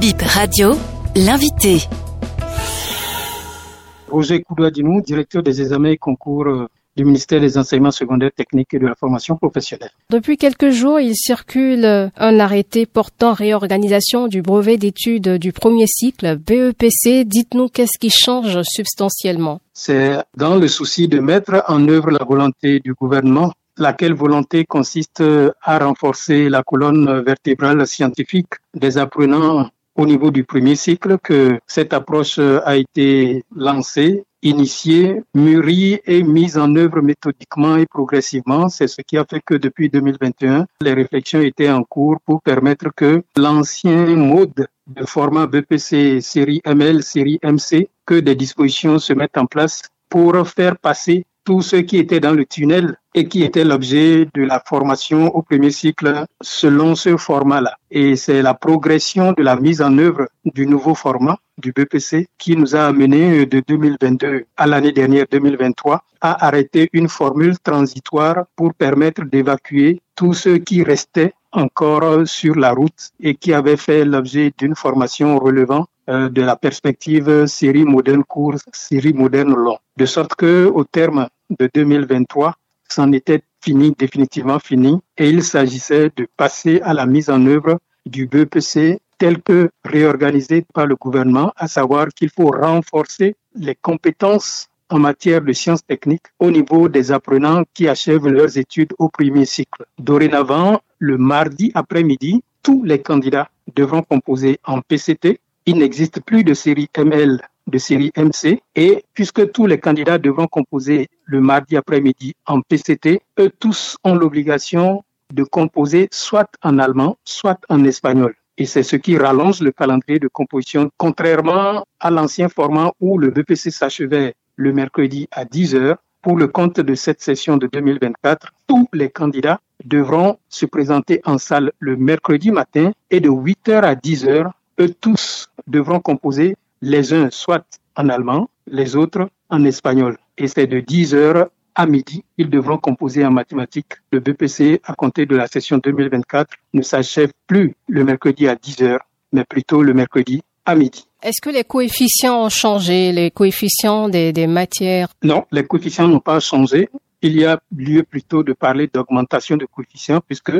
Bip Radio, l'invité. Roger Koudoadinou, directeur des examens et concours euh, du ministère des enseignements secondaires techniques et de la formation professionnelle. Depuis quelques jours, il circule un arrêté portant réorganisation du brevet d'études du premier cycle BEPC. Dites-nous qu'est-ce qui change substantiellement? C'est dans le souci de mettre en œuvre la volonté du gouvernement laquelle volonté consiste à renforcer la colonne vertébrale scientifique des apprenants au niveau du premier cycle que cette approche a été lancée, initiée, mûrie et mise en œuvre méthodiquement et progressivement. C'est ce qui a fait que depuis 2021, les réflexions étaient en cours pour permettre que l'ancien mode de format BPC série ML, série MC, que des dispositions se mettent en place pour faire passer tous ceux qui étaient dans le tunnel et qui étaient l'objet de la formation au premier cycle selon ce format-là. Et c'est la progression de la mise en œuvre du nouveau format du BPC qui nous a amené de 2022 à l'année dernière 2023 à arrêter une formule transitoire pour permettre d'évacuer tous ceux qui restaient encore sur la route et qui avaient fait l'objet d'une formation relevant euh, de la perspective série moderne court, série moderne long. De sorte que au terme de 2023, c'en était fini, définitivement fini, et il s'agissait de passer à la mise en œuvre du BPC tel que réorganisé par le gouvernement, à savoir qu'il faut renforcer les compétences en matière de sciences techniques au niveau des apprenants qui achèvent leurs études au premier cycle. Dorénavant, le mardi après-midi, tous les candidats devront composer en PCT. Il n'existe plus de série ML de série MC. Et puisque tous les candidats devront composer le mardi après-midi en PCT, eux tous ont l'obligation de composer soit en allemand, soit en espagnol. Et c'est ce qui rallonge le calendrier de composition, contrairement à l'ancien format où le BPC s'achevait le mercredi à 10 heures. Pour le compte de cette session de 2024, tous les candidats devront se présenter en salle le mercredi matin et de 8 heures à 10 heures, eux tous devront composer les uns soit en allemand, les autres en espagnol. Et c'est de 10 heures à midi, ils devront composer en mathématiques. Le BPC, à compter de la session 2024, ne s'achève plus le mercredi à 10 heures, mais plutôt le mercredi à midi. Est-ce que les coefficients ont changé, les coefficients des, des matières? Non, les coefficients n'ont pas changé. Il y a lieu plutôt de parler d'augmentation de coefficients puisque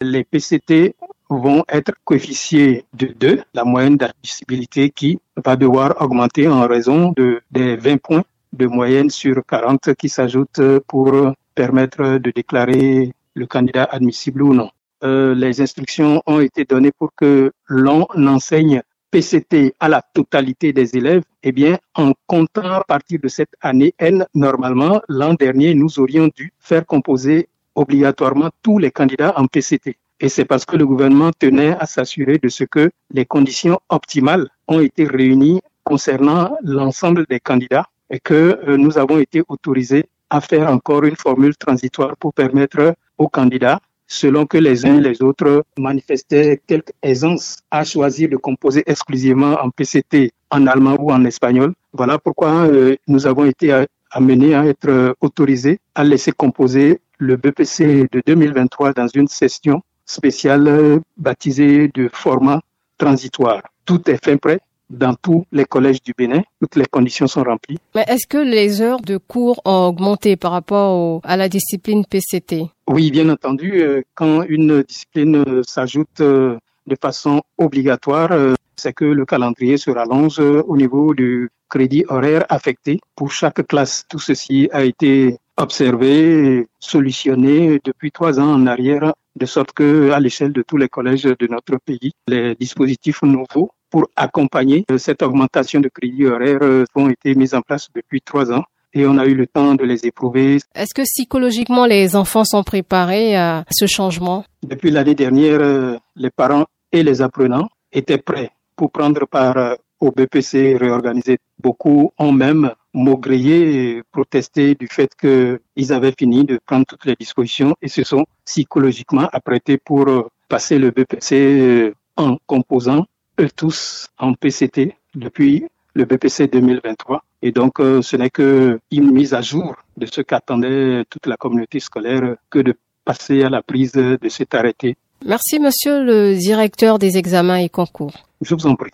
les PCT vont être coefficiés de 2, la moyenne d'admissibilité qui va devoir augmenter en raison de, des 20 points de moyenne sur 40 qui s'ajoutent pour permettre de déclarer le candidat admissible ou non. Euh, les instructions ont été données pour que l'on enseigne PCT à la totalité des élèves, eh bien, en comptant à partir de cette année N, normalement, l'an dernier, nous aurions dû faire composer obligatoirement tous les candidats en PCT. Et c'est parce que le gouvernement tenait à s'assurer de ce que les conditions optimales ont été réunies concernant l'ensemble des candidats et que euh, nous avons été autorisés à faire encore une formule transitoire pour permettre aux candidats, selon que les uns et les autres manifestaient quelque aisance à choisir de composer exclusivement en PCT, en allemand ou en espagnol. Voilà pourquoi euh, nous avons été amenés à être autorisés à laisser composer le BPC de 2023 dans une session spéciale baptisée de format transitoire. Tout est fin prêt dans tous les collèges du Bénin. Toutes les conditions sont remplies. Mais est-ce que les heures de cours ont augmenté par rapport à la discipline PCT Oui, bien entendu. Euh, quand une discipline euh, s'ajoute euh, de façon obligatoire, c'est que le calendrier se rallonge au niveau du crédit horaire affecté pour chaque classe. Tout ceci a été observé, solutionné depuis trois ans en arrière, de sorte que, à l'échelle de tous les collèges de notre pays, les dispositifs nouveaux pour accompagner cette augmentation de crédit horaire ont été mis en place depuis trois ans et on a eu le temps de les éprouver. Est-ce que psychologiquement les enfants sont préparés à ce changement? Depuis l'année dernière, les parents et les apprenants étaient prêts pour prendre part au BPC réorganisé. Beaucoup ont même maugrillé et protesté du fait qu'ils avaient fini de prendre toutes les dispositions et se sont psychologiquement apprêtés pour passer le BPC en composant eux tous en PCT depuis le BPC 2023. Et donc, ce n'est qu'une mise à jour de ce qu'attendait toute la communauté scolaire que de passer à la prise de cet arrêté Merci, monsieur le directeur des examens et concours. Je vous en prie.